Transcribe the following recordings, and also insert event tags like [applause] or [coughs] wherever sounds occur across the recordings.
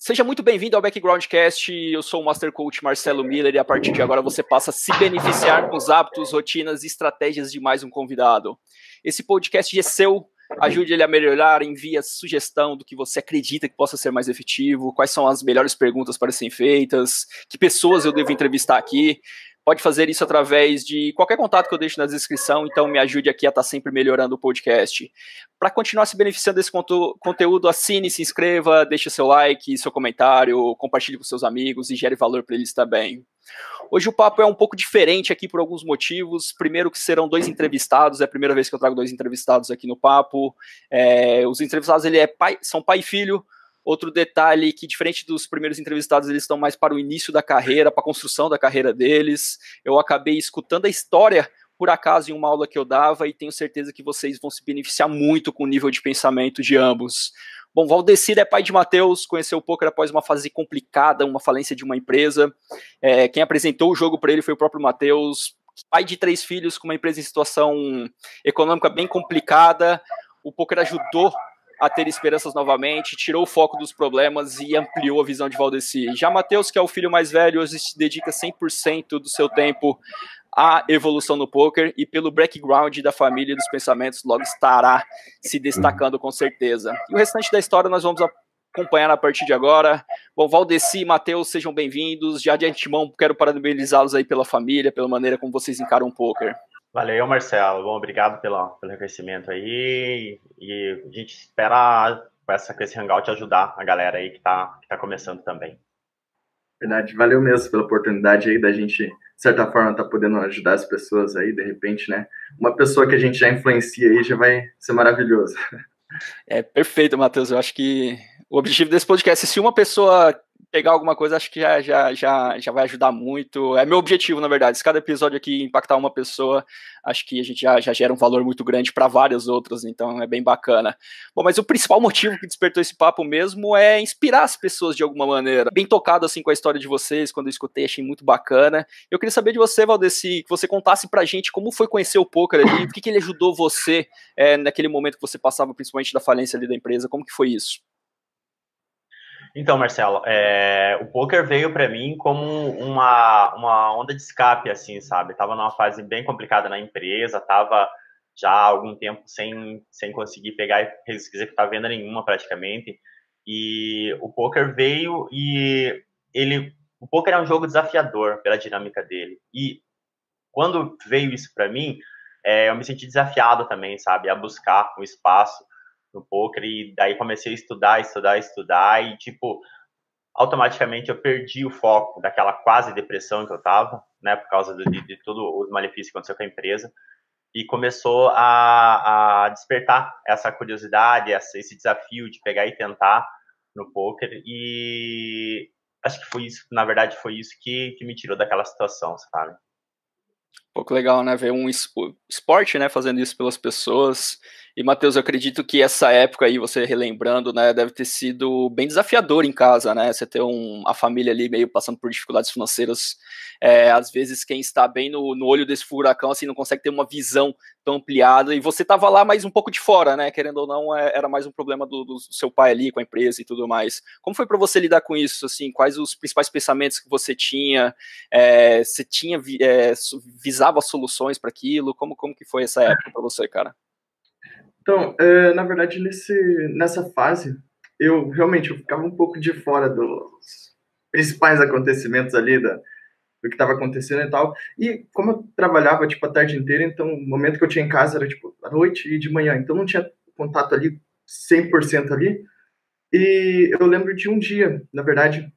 Seja muito bem-vindo ao Backgroundcast. Eu sou o Master Coach Marcelo Miller e a partir de agora você passa a se beneficiar com os hábitos, rotinas e estratégias de mais um convidado. Esse podcast é seu. Ajude ele a melhorar, envie a sugestão do que você acredita que possa ser mais efetivo, quais são as melhores perguntas para serem feitas, que pessoas eu devo entrevistar aqui pode fazer isso através de qualquer contato que eu deixo na descrição, então me ajude aqui a estar tá sempre melhorando o podcast. Para continuar se beneficiando desse conteúdo, assine, se inscreva, deixe seu like, seu comentário, compartilhe com seus amigos e gere valor para eles também. Hoje o papo é um pouco diferente aqui por alguns motivos. Primeiro que serão dois entrevistados, é a primeira vez que eu trago dois entrevistados aqui no papo. É, os entrevistados ele é pai, são pai e filho, Outro detalhe que, diferente dos primeiros entrevistados, eles estão mais para o início da carreira, para a construção da carreira deles. Eu acabei escutando a história por acaso em uma aula que eu dava e tenho certeza que vocês vão se beneficiar muito com o nível de pensamento de ambos. Bom, Valdecir é pai de Matheus, conheceu o poker após uma fase complicada, uma falência de uma empresa. É, quem apresentou o jogo para ele foi o próprio Matheus, pai de três filhos com uma empresa em situação econômica bem complicada. O poker ajudou a ter esperanças novamente, tirou o foco dos problemas e ampliou a visão de Valdeci. Já Matheus, que é o filho mais velho, hoje se dedica 100% do seu tempo à evolução no poker e pelo background da família e dos pensamentos logo estará se destacando com certeza. E o restante da história nós vamos acompanhar a partir de agora. Bom, Valdeci e Matheus, sejam bem-vindos. Já de antemão, quero parabenizá-los aí pela família, pela maneira como vocês encaram o poker. Valeu, Marcelo. Bom, obrigado pela, pelo reconhecimento aí. E a gente espera com, essa, com esse Hangout ajudar a galera aí que está que tá começando também. Verdade, valeu mesmo pela oportunidade aí da gente, de certa forma, tá podendo ajudar as pessoas aí, de repente, né? Uma pessoa que a gente já influencia aí já vai ser maravilhoso. É perfeito, Matheus. Eu acho que o objetivo desse podcast é se uma pessoa pegar alguma coisa, acho que já, já, já, já vai ajudar muito. É meu objetivo, na verdade. Se cada episódio aqui impactar uma pessoa, acho que a gente já, já gera um valor muito grande para várias outras, então é bem bacana. Bom, mas o principal motivo que despertou esse papo mesmo é inspirar as pessoas de alguma maneira. Bem tocado assim com a história de vocês, quando eu escutei, achei muito bacana. Eu queria saber de você, Valdeci, que você contasse pra gente como foi conhecer o poker ali, o que, que ele ajudou você é, naquele momento que você passava, principalmente da falência ali da empresa, como que foi isso? Então, Marcelo, é, o poker veio para mim como uma, uma onda de escape, assim, sabe? Tava numa fase bem complicada na empresa, tava já há algum tempo sem, sem conseguir pegar e executar venda nenhuma praticamente. E o poker veio e ele, o poker é um jogo desafiador pela dinâmica dele. E quando veio isso para mim, é, eu me senti desafiado também, sabe, a buscar um espaço no poker e daí comecei a estudar, estudar, estudar e tipo automaticamente eu perdi o foco daquela quase depressão que eu tava, né, por causa de, de, de tudo os malefícios que aconteceu com a empresa e começou a, a despertar essa curiosidade, essa, esse desafio de pegar e tentar no poker e acho que foi isso, na verdade foi isso que, que me tirou daquela situação, sabe? Pouco legal, né? Ver um esporte, né, fazendo isso pelas pessoas. E, Matheus, eu acredito que essa época aí, você relembrando, né, deve ter sido bem desafiador em casa, né? Você ter um, a família ali meio passando por dificuldades financeiras. É, às vezes, quem está bem no, no olho desse furacão, assim, não consegue ter uma visão tão ampliada. E você estava lá mais um pouco de fora, né? Querendo ou não, é, era mais um problema do, do, seu pai ali com a empresa e tudo mais. Como foi para você lidar com isso? Assim, quais os principais pensamentos que você tinha? É, você tinha é, visava soluções para aquilo? Como, como que foi essa época para você, cara? Então, é, na verdade, nesse, nessa fase, eu realmente eu ficava um pouco de fora dos principais acontecimentos ali, da, do que estava acontecendo e tal. E como eu trabalhava, tipo, a tarde inteira, então o momento que eu tinha em casa era, tipo, à noite e de manhã. Então não tinha contato ali 100% ali. E eu lembro de um dia, na verdade,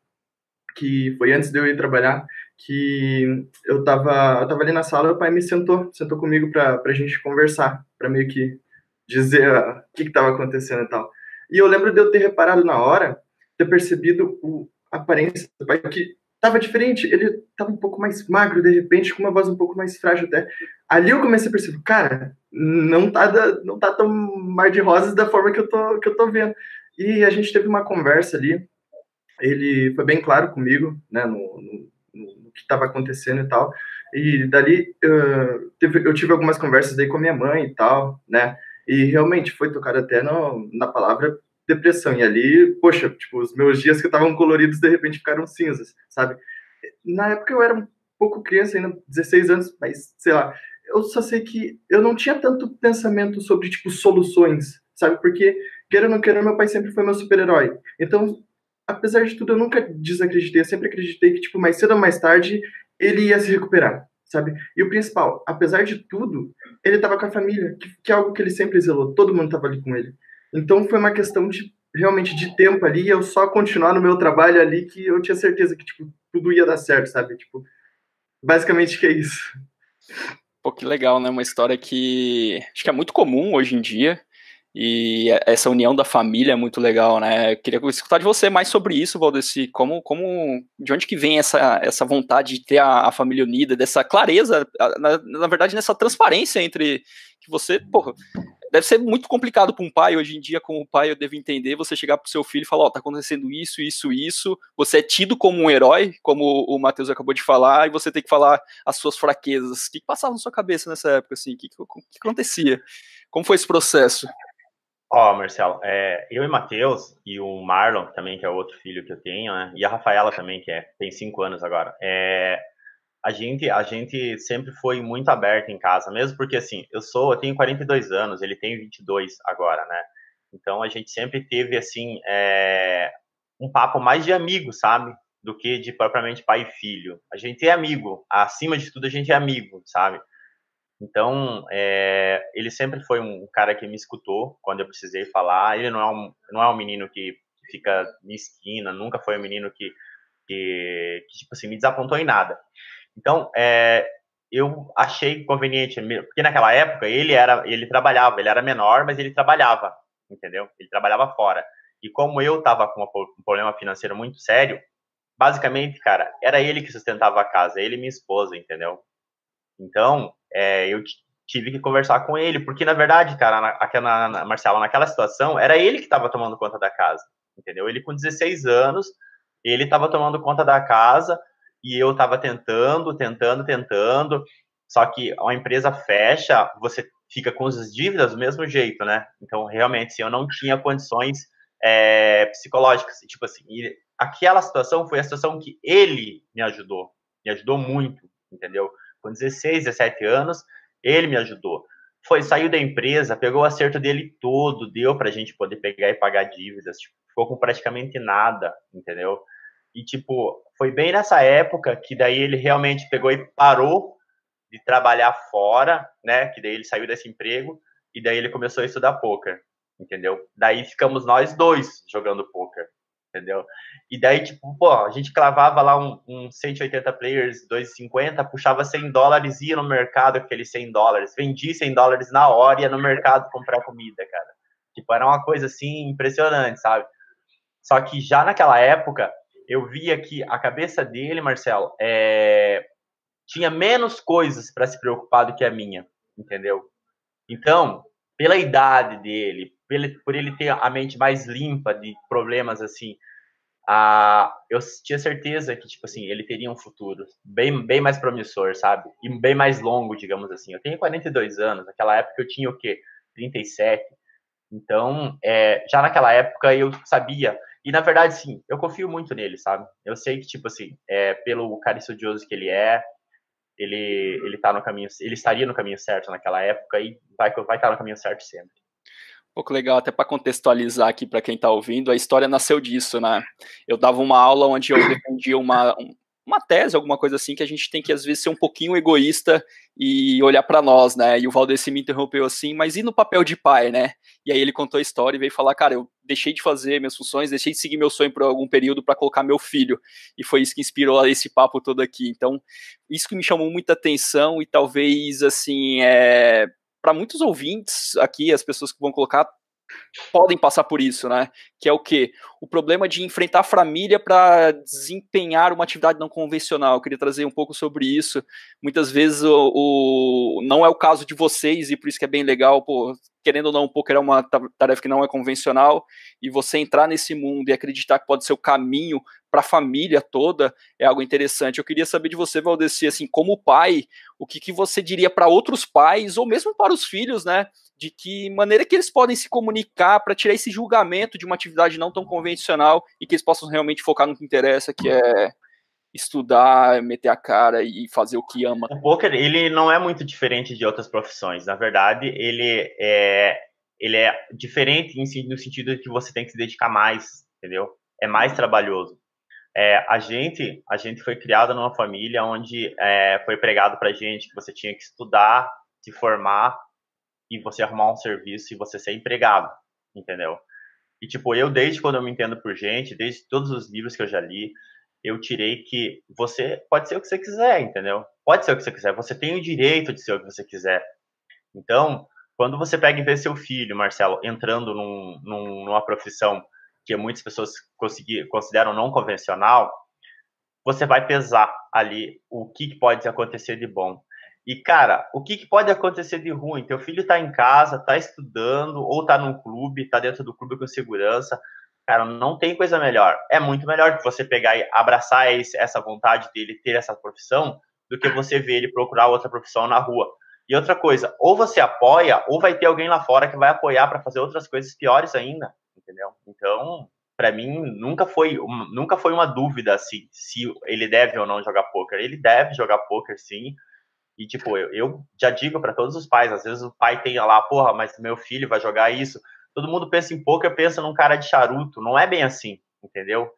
que foi antes de eu ir trabalhar, que eu tava, eu tava ali na sala, o pai me sentou, sentou comigo pra, pra gente conversar, pra meio que dizer uh, o que estava acontecendo e tal. E eu lembro de eu ter reparado na hora, ter percebido o, a aparência do pai, que estava diferente. Ele estava um pouco mais magro, de repente, com uma voz um pouco mais frágil até. Ali eu comecei a perceber, cara, não tá, da, não tá tão mar de rosas da forma que eu, tô, que eu tô vendo. E a gente teve uma conversa ali, ele foi bem claro comigo, né, no, no, no que estava acontecendo e tal. E dali eu tive algumas conversas aí com minha mãe e tal, né? E realmente foi tocado até no, na palavra depressão. E ali, poxa, tipo, os meus dias que estavam coloridos de repente ficaram cinzas, sabe? Na época eu era um pouco criança, ainda 16 anos, mas sei lá, eu só sei que eu não tinha tanto pensamento sobre, tipo, soluções, sabe? Porque, querendo ou não querendo, meu pai sempre foi meu super-herói. Então, apesar de tudo, eu nunca desacreditei, eu sempre acreditei que, tipo, mais cedo ou mais tarde, ele ia se recuperar, sabe? E o principal, apesar de tudo, ele estava com a família, que, que, é algo que ele sempre zelou, todo mundo estava ali com ele. Então, foi uma questão de, realmente, de tempo ali, eu só continuar no meu trabalho ali, que eu tinha certeza que, tipo, tudo ia dar certo, sabe? Tipo, basicamente que é isso. Pô, que legal, né? Uma história que acho que é muito comum hoje em dia. E essa união da família é muito legal, né? Eu queria escutar de você mais sobre isso, Valdeci. Como, como, de onde que vem essa, essa vontade de ter a, a família unida, dessa clareza, na, na, verdade, nessa transparência entre que você, porra, deve ser muito complicado para um pai hoje em dia, como pai eu devo entender, você chegar para o seu filho e falar, ó, oh, tá acontecendo isso, isso, isso, você é tido como um herói, como o Matheus acabou de falar, e você tem que falar as suas fraquezas. O que, que passava na sua cabeça nessa época, assim? O que, que, que acontecia? Como foi esse processo? Ó, oh, Marcelo, é, eu e Matheus, e o Marlon também, que é outro filho que eu tenho, né, e a Rafaela também, que é, tem cinco anos agora, é, a gente, a gente sempre foi muito aberto em casa, mesmo porque, assim, eu sou, eu tenho 42 anos, ele tem 22 agora, né? Então, a gente sempre teve, assim, é, um papo mais de amigo, sabe? Do que de propriamente pai e filho. A gente é amigo, acima de tudo, a gente é amigo, sabe? Então, é, ele sempre foi um cara que me escutou quando eu precisei falar. Ele não é um, não é um menino que fica na esquina, nunca foi um menino que, que, que tipo assim, me desapontou em nada. Então, é, eu achei conveniente, porque naquela época ele era, ele trabalhava, ele era menor, mas ele trabalhava, entendeu? Ele trabalhava fora. E como eu estava com um problema financeiro muito sério, basicamente, cara, era ele que sustentava a casa, ele e minha esposa, entendeu? Então, é, eu tive que conversar com ele, porque na verdade, cara, na, na, Marcela, naquela situação, era ele que estava tomando conta da casa, entendeu? Ele com 16 anos, ele estava tomando conta da casa, e eu estava tentando, tentando, tentando. Só que a empresa fecha, você fica com as dívidas do mesmo jeito, né? Então, realmente, assim, eu não tinha condições é, psicológicas. Tipo assim, aquela situação foi a situação que ele me ajudou. Me ajudou muito, entendeu? Com 16, 17 anos, ele me ajudou. Foi, saiu da empresa, pegou o acerto dele todo, deu para a gente poder pegar e pagar dívidas. Tipo, ficou com praticamente nada, entendeu? E, tipo, foi bem nessa época que daí ele realmente pegou e parou de trabalhar fora, né? Que daí ele saiu desse emprego e daí ele começou a estudar poker, entendeu? Daí ficamos nós dois jogando poker, entendeu? E daí, tipo, pô, a gente clavava lá um, um 180 players, 250, puxava 100 dólares, ia no mercado aqueles 100 dólares, vendia 100 dólares na hora, ia no mercado comprar comida, cara. Tipo, era uma coisa assim impressionante, sabe? Só que já naquela época, eu via que a cabeça dele, Marcelo, é, tinha menos coisas para se preocupar do que a minha, entendeu? Então, pela idade dele, por ele ter a mente mais limpa de problemas assim, a, eu tinha certeza que, tipo assim, ele teria um futuro bem, bem mais promissor, sabe? E bem mais longo, digamos assim. Eu tenho 42 anos, naquela época eu tinha o quê? 37. Então, é, já naquela época eu sabia e, na verdade, sim, eu confio muito nele, sabe? Eu sei que, tipo assim, é, pelo cara estudioso que ele é, ele, ele tá no caminho, ele estaria no caminho certo naquela época e vai, vai estar no caminho certo sempre. Um pouco legal, até para contextualizar aqui para quem está ouvindo, a história nasceu disso, né? Eu dava uma aula onde eu defendia uma, uma tese, alguma coisa assim, que a gente tem que às vezes ser um pouquinho egoísta e olhar para nós, né? E o Valdeci me interrompeu assim, mas e no papel de pai, né? E aí ele contou a história e veio falar, cara, eu deixei de fazer minhas funções, deixei de seguir meu sonho por algum período para colocar meu filho. E foi isso que inspirou esse papo todo aqui. Então, isso que me chamou muita atenção e talvez assim, é para muitos ouvintes aqui, as pessoas que vão colocar podem passar por isso, né? Que é o que? O problema de enfrentar a família para desempenhar uma atividade não convencional. Eu queria trazer um pouco sobre isso. Muitas vezes o, o, não é o caso de vocês, e por isso que é bem legal, pô, querendo ou não, o poker é uma tarefa que não é convencional, e você entrar nesse mundo e acreditar que pode ser o caminho para a família toda é algo interessante. Eu queria saber de você, Valdeci, assim, como pai, o que, que você diria para outros pais, ou mesmo para os filhos, né? De que maneira que eles podem se comunicar para tirar esse julgamento de uma atividade não tão convencional e que eles possam realmente focar no que interessa, que é estudar, meter a cara e fazer o que ama. O poker, ele não é muito diferente de outras profissões. Na verdade, ele é, ele é diferente no sentido de que você tem que se dedicar mais, entendeu? É mais trabalhoso. É, a gente a gente foi criado numa família onde é, foi pregado para gente que você tinha que estudar, se formar e você arrumar um serviço e você ser empregado, entendeu? E tipo, eu desde quando eu me entendo por gente, desde todos os livros que eu já li, eu tirei que você pode ser o que você quiser, entendeu? Pode ser o que você quiser. Você tem o direito de ser o que você quiser. Então, quando você pega e vê seu filho, Marcelo, entrando num, num, numa profissão que muitas pessoas consideram não convencional, você vai pesar ali o que pode acontecer de bom. E, cara, o que pode acontecer de ruim? Teu filho está em casa, está estudando, ou está num clube, está dentro do clube com segurança, Cara, não tem coisa melhor. É muito melhor que você pegar e abraçar esse, essa vontade dele ter essa profissão do que você ver ele procurar outra profissão na rua. E outra coisa, ou você apoia, ou vai ter alguém lá fora que vai apoiar para fazer outras coisas piores ainda, entendeu? Então, para mim, nunca foi, nunca foi uma dúvida assim, se ele deve ou não jogar poker. Ele deve jogar poker, sim. E, tipo, eu, eu já digo para todos os pais, às vezes o pai tem lá, porra, mas meu filho vai jogar isso todo mundo pensa em poker, pensa num cara de charuto. Não é bem assim, entendeu?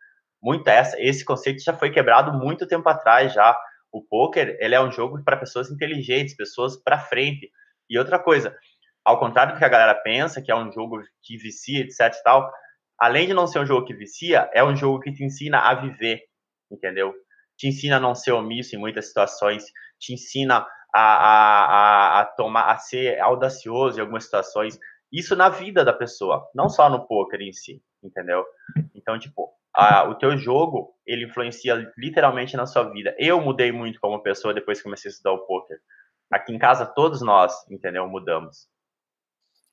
Muito essa, esse conceito já foi quebrado muito tempo atrás já. O poker, ele é um jogo para pessoas inteligentes, pessoas para frente. E outra coisa, ao contrário do que a galera pensa, que é um jogo que vicia, etc e tal, além de não ser um jogo que vicia, é um jogo que te ensina a viver, entendeu? Te ensina a não ser omisso em muitas situações, te ensina a, a, a, a tomar, a ser audacioso em algumas situações, isso na vida da pessoa, não só no poker em si, entendeu? Então, tipo, a, o teu jogo, ele influencia literalmente na sua vida. Eu mudei muito como pessoa depois que comecei a estudar o poker. Aqui em casa, todos nós, entendeu? Mudamos.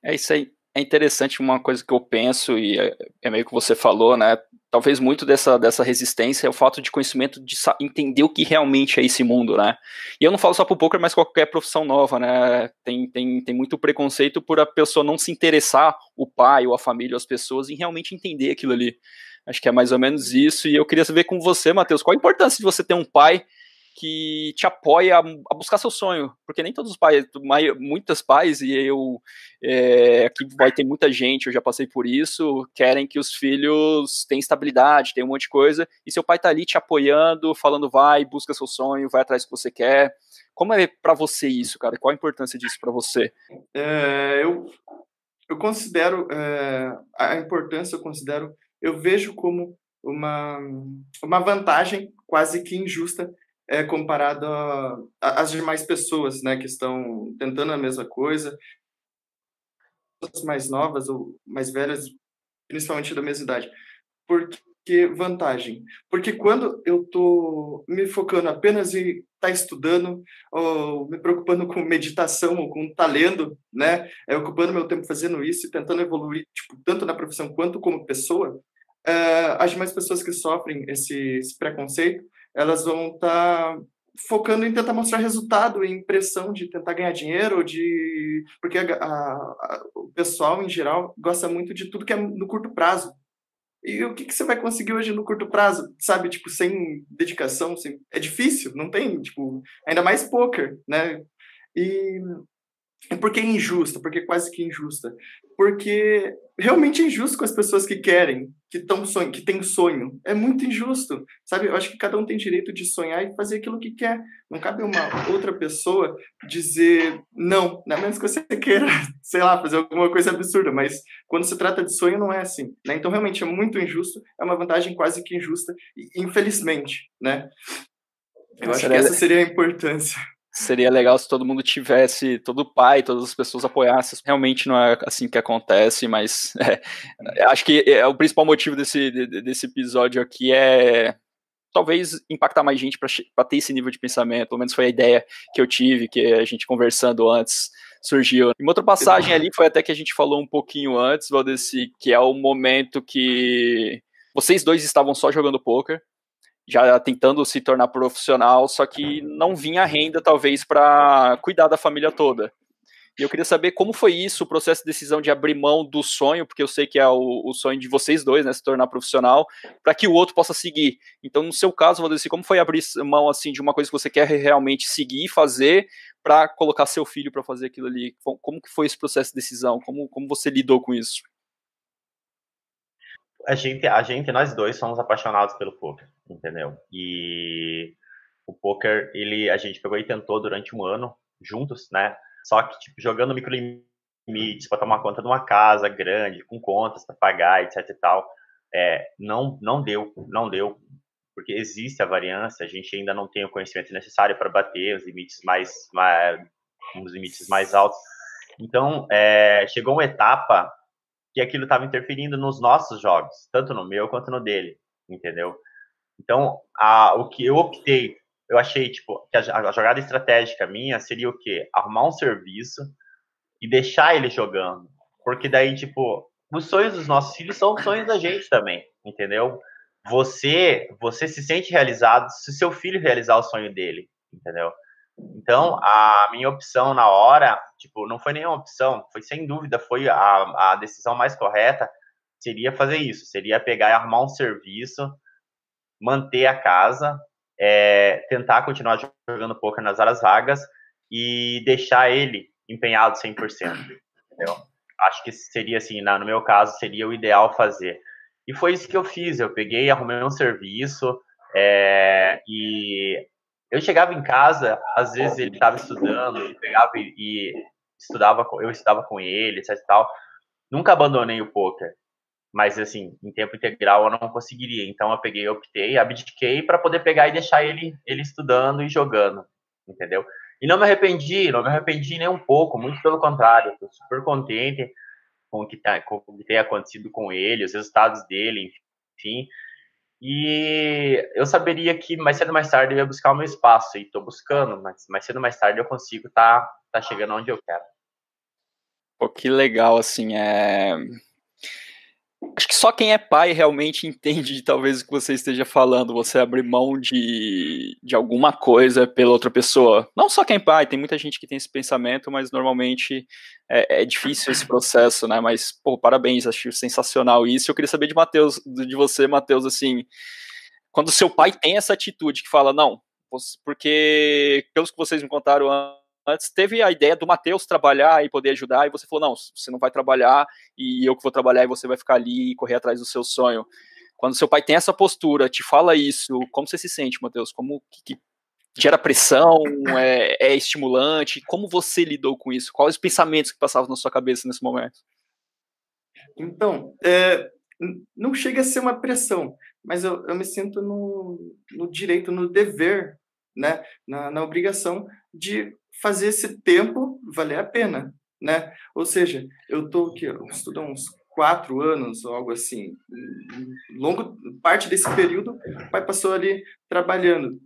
É isso aí. É interessante uma coisa que eu penso, e é, é meio que você falou, né? talvez muito dessa, dessa resistência é o fato de conhecimento de entender o que realmente é esse mundo, né? E eu não falo só pro poker, mas qualquer profissão nova, né? Tem, tem, tem muito preconceito por a pessoa não se interessar, o pai ou a família ou as pessoas, em realmente entender aquilo ali. Acho que é mais ou menos isso. E eu queria saber com você, Matheus, qual a importância de você ter um pai que te apoia a, buscar seu sonho, porque nem todos os pais, muitas pais, e eu é, aqui vai ter muita gente, eu já passei por isso, querem que os filhos tenham estabilidade, tenham um monte de coisa, e seu pai tá ali te apoiando, falando vai, busca seu sonho, vai atrás do que você quer. Como é para você isso, cara? Qual a importância disso para você? É, eu, eu considero é, a importância, eu considero, eu vejo como uma, uma vantagem quase que injusta é, comparado às demais pessoas, né, que estão tentando a mesma coisa, mais novas ou mais velhas, principalmente da mesma idade. Por que vantagem? Porque quando eu tô me focando apenas em estar tá estudando, ou me preocupando com meditação, ou com talento, né, é, ocupando meu tempo fazendo isso e tentando evoluir, tipo, tanto na profissão quanto como pessoa, uh, as demais pessoas que sofrem esse, esse preconceito, elas vão estar tá focando em tentar mostrar resultado, em pressão de tentar ganhar dinheiro, de porque a, a, a, o pessoal em geral gosta muito de tudo que é no curto prazo. E o que, que você vai conseguir hoje no curto prazo, sabe? Tipo, sem dedicação, sem... é difícil, não tem, tipo, ainda mais poker, né? E e por que injusta? Porque quase que injusta. Porque realmente é injusto com as pessoas que querem, que estão sonho, que têm sonho. É muito injusto, sabe? Eu acho que cada um tem direito de sonhar e fazer aquilo que quer. Não cabe uma outra pessoa dizer não, a menos que você queira, [laughs] sei lá, fazer alguma coisa absurda. Mas quando se trata de sonho, não é assim. Né? Então, realmente é muito injusto. É uma vantagem quase que injusta, infelizmente, né? Eu acho que essa seria a importância. Seria legal se todo mundo tivesse, todo pai, todas as pessoas apoiassem. Realmente não é assim que acontece, mas [laughs] é, acho que é, o principal motivo desse, desse episódio aqui é talvez impactar mais gente para ter esse nível de pensamento. Pelo menos foi a ideia que eu tive, que a gente conversando antes surgiu. Em outra passagem ali foi até que a gente falou um pouquinho antes, Valdeci, que é o momento que vocês dois estavam só jogando poker, já tentando se tornar profissional, só que não vinha renda talvez para cuidar da família toda. E eu queria saber como foi isso, o processo de decisão de abrir mão do sonho, porque eu sei que é o, o sonho de vocês dois, né, se tornar profissional, para que o outro possa seguir. Então, no seu caso, Valdeci, como foi abrir mão assim de uma coisa que você quer realmente seguir, fazer, para colocar seu filho para fazer aquilo ali? Como que foi esse processo de decisão? Como, como você lidou com isso? A gente, a gente, nós dois somos apaixonados pelo poker, entendeu? E o poker, ele, a gente pegou e tentou durante um ano juntos, né? Só que, tipo, jogando microlimites para tomar conta de uma casa grande, com contas para pagar, etc e tal, é, não, não deu, não deu, porque existe a variância, a gente ainda não tem o conhecimento necessário para bater os limites mais, mais os limites mais altos. Então, é, chegou uma etapa que aquilo estava interferindo nos nossos jogos, tanto no meu quanto no dele, entendeu? Então, a, o que eu optei eu achei, tipo, que a, a jogada estratégica minha seria o quê? Arrumar um serviço e deixar ele jogando. Porque daí, tipo, os sonhos dos nossos filhos são sonhos da gente também, entendeu? Você, você se sente realizado se seu filho realizar o sonho dele, entendeu? Então, a minha opção na hora, tipo, não foi nenhuma opção, foi sem dúvida, foi a, a decisão mais correta, seria fazer isso, seria pegar e arrumar um serviço, manter a casa, é, tentar continuar jogando poker nas horas vagas e deixar ele empenhado 100%. Entendeu? Acho que seria assim, no meu caso, seria o ideal fazer. E foi isso que eu fiz. Eu peguei, arrumei um serviço é, e eu chegava em casa, às vezes ele estava estudando, ele pegava e, e, estudava, eu estudava com ele, etc tal. Nunca abandonei o poker mas assim, em tempo integral eu não conseguiria. Então eu peguei, optei, abdiquei para poder pegar e deixar ele ele estudando e jogando, entendeu? E não me arrependi, não me arrependi nem um pouco, muito pelo contrário, estou super contente com o que, tá, com o que tem acontecido com ele, os resultados dele, enfim. E eu saberia que mais cedo ou mais tarde eu ia buscar o meu espaço, e estou buscando, mas mais cedo ou mais tarde eu consigo estar tá, tá chegando onde eu quero. Pô, que legal, assim, é Acho que só quem é pai realmente entende de talvez o que você esteja falando, você abrir mão de, de alguma coisa pela outra pessoa. Não só quem é pai, tem muita gente que tem esse pensamento, mas normalmente é, é difícil esse processo, né? Mas, pô, parabéns, acho sensacional isso. Eu queria saber de Mateus, de você, Matheus, assim, quando seu pai tem essa atitude que fala, não, porque pelos que vocês me contaram antes teve a ideia do Matheus trabalhar e poder ajudar, e você falou: não, você não vai trabalhar e eu que vou trabalhar e você vai ficar ali e correr atrás do seu sonho. Quando seu pai tem essa postura, te fala isso, como você se sente, Matheus? Como que, que gera pressão, é, é, estimulante? Como você lidou com isso? Quais os pensamentos que passavam na sua cabeça nesse momento? Então, é, não chega a ser uma pressão, mas eu, eu me sinto no, no direito, no dever, né, na, na obrigação de fazer esse tempo valer a pena, né? Ou seja, eu estou aqui, estudando uns quatro anos algo assim, longo parte desse período, o pai passou ali trabalhando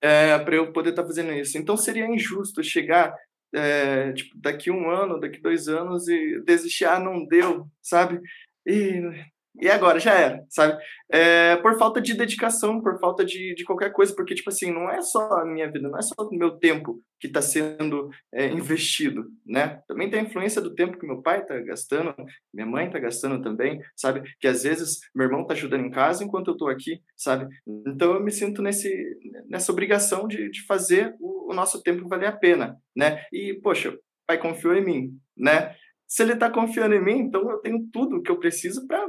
é, para eu poder estar tá fazendo isso. Então seria injusto chegar é, tipo, daqui um ano, daqui dois anos e desistir, ah, não deu, sabe? E e agora já era, sabe? É, por falta de dedicação, por falta de, de qualquer coisa, porque, tipo assim, não é só a minha vida, não é só o meu tempo que está sendo é, investido, né? Também tem a influência do tempo que meu pai está gastando, minha mãe está gastando também, sabe? Que às vezes meu irmão está ajudando em casa enquanto eu estou aqui, sabe? Então eu me sinto nesse, nessa obrigação de, de fazer o, o nosso tempo valer a pena, né? E, poxa, o pai confiou em mim, né? Se ele está confiando em mim, então eu tenho tudo que eu preciso para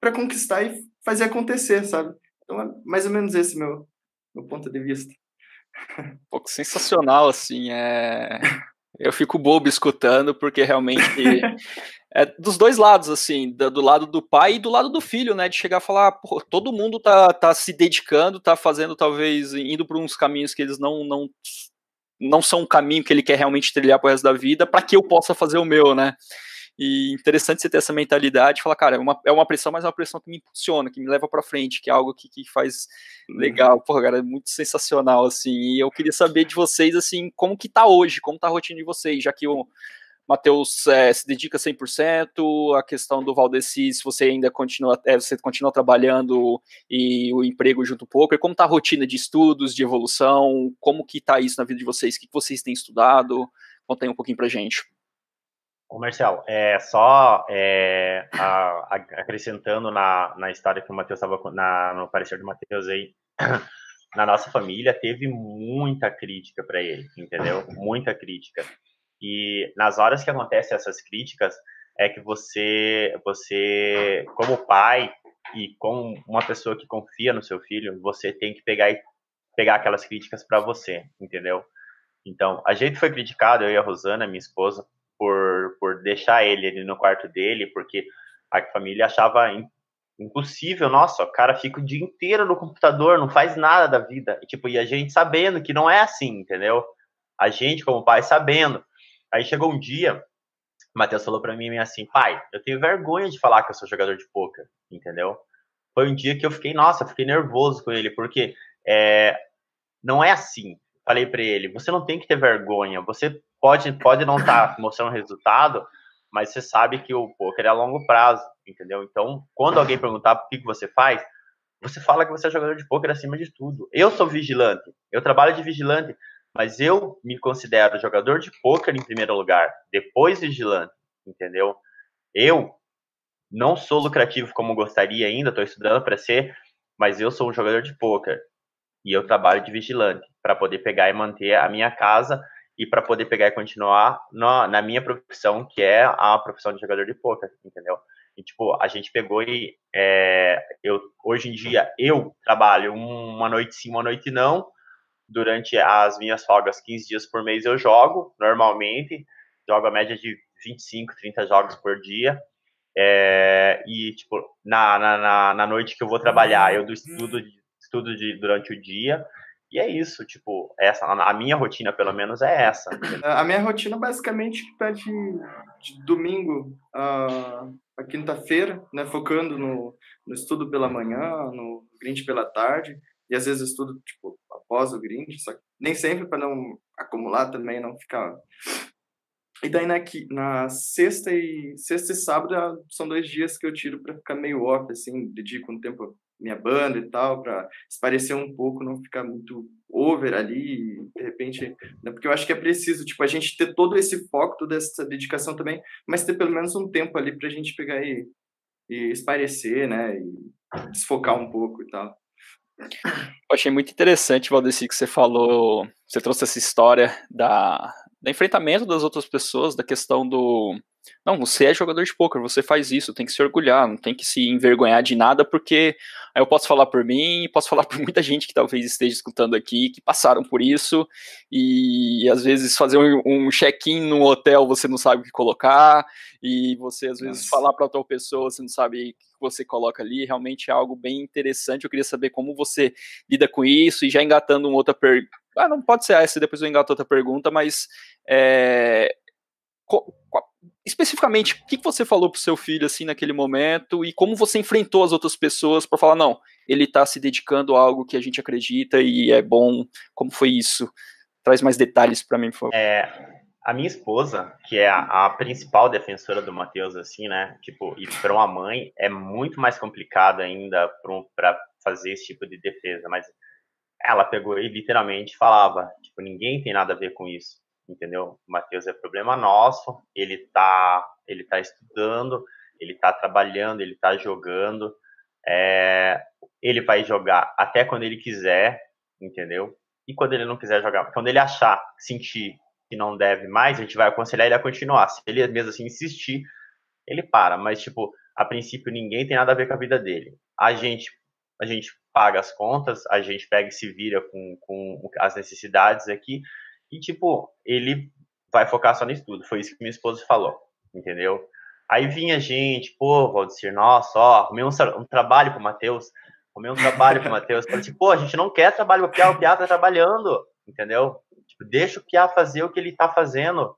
para conquistar e fazer acontecer, sabe? Então é mais ou menos esse meu, meu ponto de vista. [laughs] Pô, sensacional, assim, é... Eu fico bobo escutando, porque realmente é dos dois lados, assim, do lado do pai e do lado do filho, né? De chegar a falar, pô, todo mundo tá, tá se dedicando, tá fazendo, talvez, indo por uns caminhos que eles não, não, não são um caminho que ele quer realmente trilhar pro resto da vida, para que eu possa fazer o meu, né? E interessante você ter essa mentalidade, falar, cara, é uma, é uma pressão, mas é uma pressão que me impulsiona, que me leva para frente, que é algo que, que faz uhum. legal. Pô, cara, é muito sensacional, assim. E eu queria saber de vocês, assim, como que tá hoje, como tá a rotina de vocês, já que o Matheus é, se dedica 100%, a questão do Valdeci, se você ainda continua, é, você continua trabalhando e o emprego junto um pouco, e como está a rotina de estudos, de evolução, como que está isso na vida de vocês, o que vocês têm estudado, conta aí um pouquinho pra gente. Ô Marcelo, é, só é, a, a, acrescentando na, na história que o Matheus estava, no parecer do Matheus aí, [coughs] na nossa família teve muita crítica para ele, entendeu? Muita crítica. E nas horas que acontecem essas críticas, é que você, você, como pai e como uma pessoa que confia no seu filho, você tem que pegar pegar aquelas críticas para você, entendeu? Então, a gente foi criticado, eu e a Rosana, minha esposa, por, por deixar ele ali no quarto dele, porque a família achava impossível, nossa, o cara fica o dia inteiro no computador, não faz nada da vida. E, tipo, e a gente sabendo que não é assim, entendeu? A gente, como pai, sabendo. Aí chegou um dia, o Matheus falou para mim assim, pai, eu tenho vergonha de falar que eu sou jogador de poker, entendeu? Foi um dia que eu fiquei, nossa, fiquei nervoso com ele, porque é, não é assim. Falei para ele, você não tem que ter vergonha, você pode, pode não estar tá mostrando resultado, mas você sabe que o poker é a longo prazo, entendeu? Então, quando alguém perguntar por que, que você faz, você fala que você é jogador de poker acima de tudo. Eu sou vigilante, eu trabalho de vigilante, mas eu me considero jogador de pôquer em primeiro lugar, depois vigilante, entendeu? Eu não sou lucrativo como gostaria ainda, estou estudando para ser, mas eu sou um jogador de pôquer e eu trabalho de vigilante para poder pegar e manter a minha casa e para poder pegar e continuar na, na, minha profissão, que é a profissão de jogador de pôquer, entendeu? E, tipo, a gente pegou e é, eu, hoje em dia eu trabalho uma noite sim, uma noite não, durante as minhas folgas, 15 dias por mês eu jogo, normalmente, jogo a média de 25, 30 jogos por dia, é, e, tipo, na, na, na noite que eu vou trabalhar, eu estudo, estudo de, durante o dia, e é isso, tipo, essa, a minha rotina, pelo menos, é essa. A minha rotina, basicamente, tá de, de domingo a, a quinta-feira, né, focando no, no estudo pela manhã, no grind pela tarde, e às vezes estudo, tipo, após o grind, só que nem sempre para não acumular também, não ficar... E daí na, na sexta e sexta e sábado ah, são dois dias que eu tiro para ficar meio off, assim, dedico um tempo minha banda e tal, para esparecer um pouco, não ficar muito over ali, de repente, né? porque eu acho que é preciso, tipo, a gente ter todo esse foco, toda essa dedicação também, mas ter pelo menos um tempo ali para a gente pegar e, e esparecer, né, e desfocar um pouco e tal. Eu achei muito interessante, Valdeci, que você falou, você trouxe essa história da, do enfrentamento das outras pessoas, da questão do. Não, você é jogador de poker, você faz isso, tem que se orgulhar, não tem que se envergonhar de nada, porque aí eu posso falar por mim, [laughs] posso falar por muita gente que talvez esteja escutando aqui, que passaram por isso, e às vezes fazer um, um check-in no hotel você não sabe o que colocar, e você às vezes Nossa. falar para outra pessoa, você não sabe você coloca ali, realmente é algo bem interessante. Eu queria saber como você lida com isso e já engatando uma outra pergunta. Ah, não pode ser essa, depois eu engato outra pergunta, mas é, especificamente, o que você falou pro seu filho assim naquele momento e como você enfrentou as outras pessoas para falar, não, ele está se dedicando a algo que a gente acredita e é bom, como foi isso? Traz mais detalhes para mim, por favor. É, a minha esposa, que é a, a principal defensora do Matheus, assim, né? Tipo, e para uma mãe é muito mais complicado ainda para fazer esse tipo de defesa, mas ela pegou e literalmente falava, tipo, ninguém tem nada a ver com isso, entendeu? O Matheus é problema nosso, ele tá, ele tá estudando, ele tá trabalhando, ele tá jogando, é, ele vai jogar até quando ele quiser, entendeu? E quando ele não quiser jogar, quando ele achar, sentir que não deve mais, a gente vai aconselhar ele a continuar. Se ele mesmo assim insistir, ele para. Mas, tipo, a princípio ninguém tem nada a ver com a vida dele. A gente, a gente paga as contas, a gente pega e se vira com, com as necessidades aqui. E, tipo, ele vai focar só no estudo. Foi isso que minha esposa falou, entendeu? Aí vinha gente, pô, Valdecir, nossa, ó, arrumei um, um trabalho pro Matheus, arrumei um trabalho pro Matheus. Falei assim, pô, a gente não quer trabalho pro Piá, o Piá tá trabalhando, entendeu? Tipo, deixa o Piá fazer o que ele tá fazendo.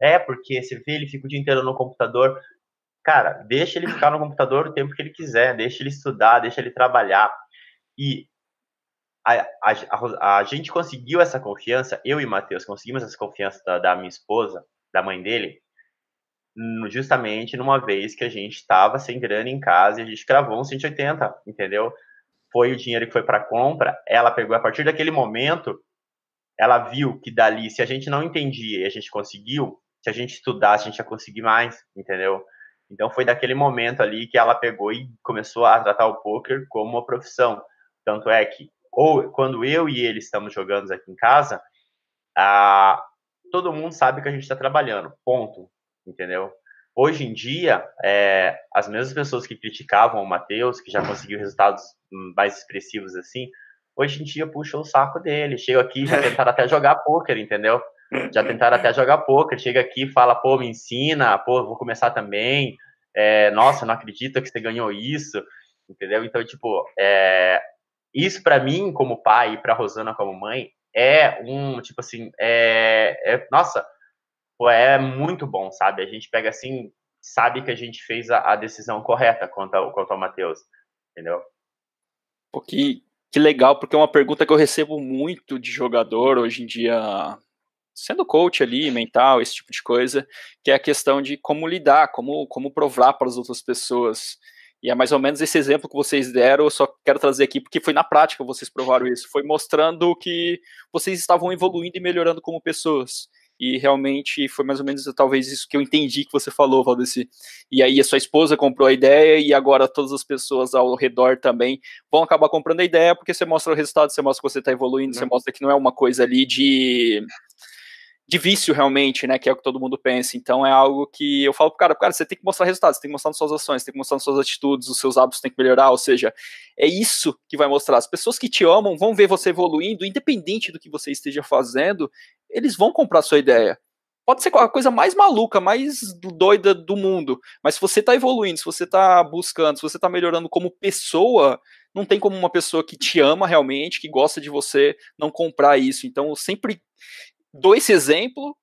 É, porque você vê, ele fica o dia inteiro no computador. Cara, deixa ele ficar no computador o tempo que ele quiser, deixa ele estudar, deixa ele trabalhar. E a, a, a gente conseguiu essa confiança, eu e Matheus conseguimos essa confiança da, da minha esposa, da mãe dele, justamente numa vez que a gente estava sem grana em casa e a gente cravou um 180, entendeu? Foi o dinheiro que foi para compra, ela pegou a partir daquele momento, ela viu que dali, se a gente não entendia e a gente conseguiu, se a gente estudasse, a gente ia conseguir mais, entendeu? Então foi daquele momento ali que ela pegou e começou a tratar o poker como uma profissão. Tanto é que, ou quando eu e ele estamos jogando aqui em casa, a, todo mundo sabe que a gente está trabalhando, ponto entendeu? Hoje em dia, é, as mesmas pessoas que criticavam o Matheus, que já conseguiu resultados mais expressivos assim, hoje em dia puxam o saco dele. Chega aqui já [laughs] tentaram até jogar pôquer, entendeu? Já tentaram até jogar pôquer. Chega aqui e fala, pô, me ensina, pô, vou começar também. É, Nossa, não acredito que você ganhou isso, entendeu? Então, tipo, é, isso para mim, como pai, e pra Rosana como mãe, é um, tipo assim, é, é nossa, pô, é muito bom, sabe? A gente pega assim, sabe que a gente fez a, a decisão correta quanto ao, quanto ao Matheus, entendeu? Pô, que, que legal, porque é uma pergunta que eu recebo muito de jogador hoje em dia, sendo coach ali, mental, esse tipo de coisa, que é a questão de como lidar, como, como provar para as outras pessoas. E é mais ou menos esse exemplo que vocês deram, eu só quero trazer aqui porque foi na prática vocês provaram isso. Foi mostrando que vocês estavam evoluindo e melhorando como pessoas e realmente foi mais ou menos talvez isso que eu entendi que você falou, Valdeci. E aí a sua esposa comprou a ideia e agora todas as pessoas ao redor também vão acabar comprando a ideia porque você mostra o resultado, você mostra que você está evoluindo, você uhum. mostra que não é uma coisa ali de de vício realmente, né, que é o que todo mundo pensa. Então é algo que eu falo pro cara, cara, você tem que mostrar resultados, você tem que mostrar nas suas ações, tem que mostrar nas suas atitudes, os seus hábitos têm que melhorar, ou seja, é isso que vai mostrar. As pessoas que te amam vão ver você evoluindo, independente do que você esteja fazendo, eles vão comprar a sua ideia. Pode ser a coisa mais maluca, mais doida do mundo, mas se você está evoluindo, se você está buscando, se você está melhorando como pessoa, não tem como uma pessoa que te ama realmente, que gosta de você, não comprar isso. Então, eu sempre dou esse exemplo,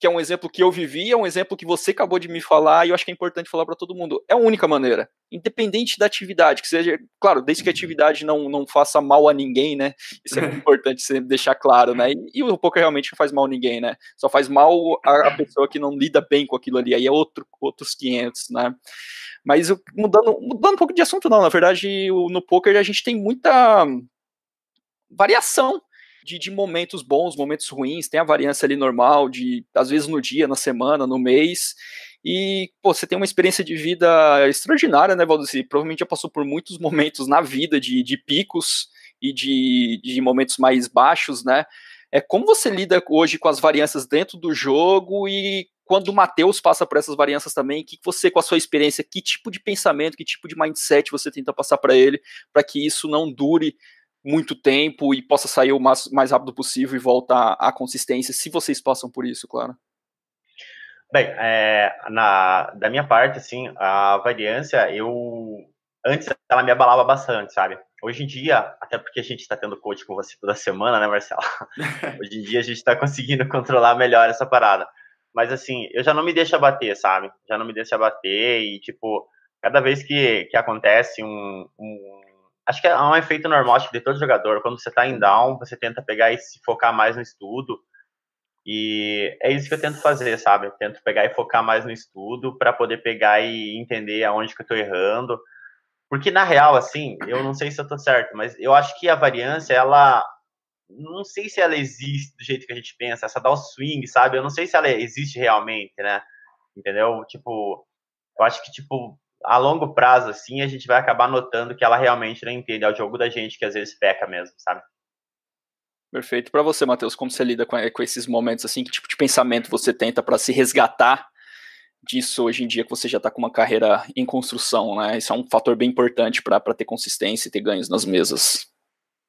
que é um exemplo que eu vivi, é um exemplo que você acabou de me falar, e eu acho que é importante falar para todo mundo. É a única maneira, independente da atividade, que seja, claro, desde que a atividade não, não faça mal a ninguém, né? Isso é muito [laughs] importante você deixar claro, né? E, e, o poker realmente não faz mal a ninguém, né? Só faz mal a, a, pessoa que não lida bem com aquilo ali, aí é outro, outros 500, né? Mas mudando, mudando um pouco de assunto, não, na verdade, no poker a gente tem muita variação de, de momentos bons, momentos ruins, tem a variância ali normal, de às vezes no dia, na semana, no mês. E, pô, você tem uma experiência de vida extraordinária, né, Valdeci? Provavelmente já passou por muitos momentos na vida de, de picos e de, de momentos mais baixos, né? É como você lida hoje com as variâncias dentro do jogo e quando o Matheus passa por essas variâncias também, que você, com a sua experiência, que tipo de pensamento, que tipo de mindset você tenta passar para ele, para que isso não dure muito tempo e possa sair o mais, mais rápido possível e voltar à consistência, se vocês passam por isso, claro. Bem, é, na, da minha parte, assim, a variância, eu antes ela me abalava bastante, sabe? Hoje em dia, até porque a gente está tendo coach com você toda semana, né, Marcelo? [laughs] Hoje em dia a gente está conseguindo controlar melhor essa parada. Mas assim, eu já não me deixo abater, sabe? Já não me deixo abater e, tipo, cada vez que, que acontece um, um acho que é um efeito normal acho, de todo jogador. Quando você está em down, você tenta pegar e se focar mais no estudo. E é isso que eu tento fazer, sabe? Eu tento pegar e focar mais no estudo para poder pegar e entender aonde que eu estou errando. Porque na real, assim, eu não sei se eu tô certo, mas eu acho que a variância, ela não sei se ela existe do jeito que a gente pensa, essa swing, sabe? Eu não sei se ela existe realmente, né? Entendeu? Tipo, eu acho que tipo a longo prazo, assim, a gente vai acabar notando que ela realmente não entende. É o jogo da gente que às vezes peca mesmo, sabe? Perfeito. Para você, Matheus, como você lida com, com, esses momentos assim? Que tipo de pensamento você tenta para se resgatar disso hoje em dia que você já está com uma carreira em construção, né? Isso é um fator bem importante para ter consistência e ter ganhos nas mesas.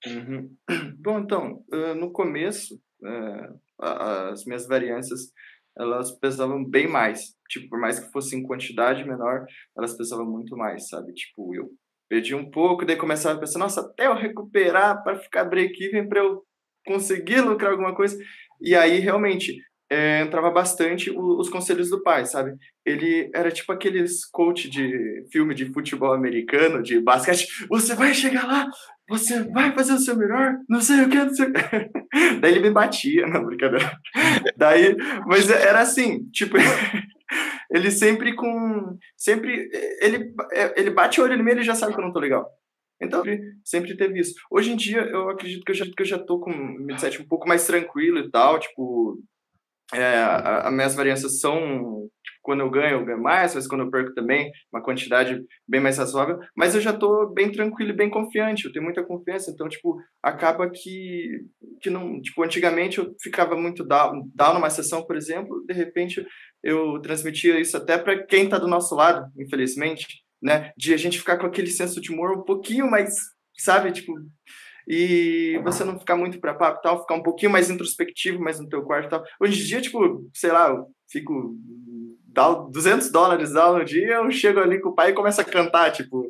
Uhum. Bom, então, no começo, é, as minhas variâncias elas pesavam bem mais. Tipo, por mais que fosse em quantidade menor, elas pesavam muito mais, sabe? Tipo, eu perdi um pouco, daí começava a pensar, nossa, até eu recuperar para ficar break-even, para eu conseguir lucrar alguma coisa. E aí, realmente, é, entrava bastante os conselhos do pai, sabe? Ele era tipo aqueles coach de filme de futebol americano, de basquete. Você vai chegar lá, você vai fazer o seu melhor, não sei o que, não sei o que. Daí ele me batia, não, brincadeira. Daí, mas era assim, tipo, [laughs] ele sempre com, sempre, ele, ele bate o olho em mim, ele já sabe que eu não tô legal. Então, sempre teve isso. Hoje em dia, eu acredito que eu já, que eu já tô com o mindset um pouco mais tranquilo e tal, tipo, é, as minhas variâncias são quando eu ganho, eu ganho mais, mas quando eu perco também, uma quantidade bem mais razoável. Mas eu já estou bem tranquilo e bem confiante, eu tenho muita confiança, então, tipo, acaba que, que não. Tipo, antigamente eu ficava muito down, down numa sessão, por exemplo, de repente eu transmitia isso até para quem está do nosso lado, infelizmente, né? De a gente ficar com aquele senso de humor um pouquinho mais, sabe, tipo, e você não ficar muito para papo tal, ficar um pouquinho mais introspectivo, mais no teu quarto tal. Hoje em dia, tipo, sei lá, eu fico dá 200 dólares no dia, eu chego ali com o pai e começo a cantar, tipo,